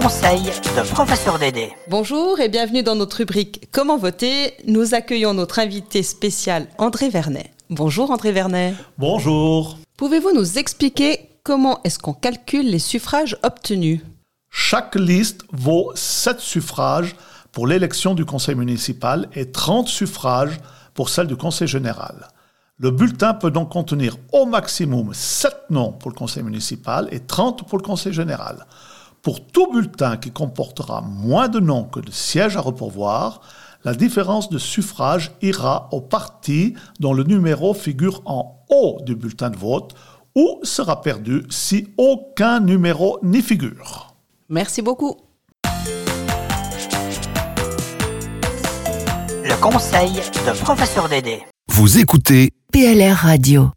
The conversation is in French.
conseil de professeur Dédé. Bonjour et bienvenue dans notre rubrique Comment voter. Nous accueillons notre invité spécial André Vernet. Bonjour André Vernet. Bonjour. Pouvez-vous nous expliquer comment est-ce qu'on calcule les suffrages obtenus? Chaque liste vaut 7 suffrages pour l'élection du conseil municipal et 30 suffrages pour celle du conseil général. Le bulletin peut donc contenir au maximum 7 noms pour le conseil municipal et 30 pour le conseil général. Pour tout bulletin qui comportera moins de noms que de sièges à repourvoir, la différence de suffrage ira au parti dont le numéro figure en haut du bulletin de vote ou sera perdu si aucun numéro n'y figure. Merci beaucoup. Le conseil de professeur Dédé. Vous écoutez PLR Radio.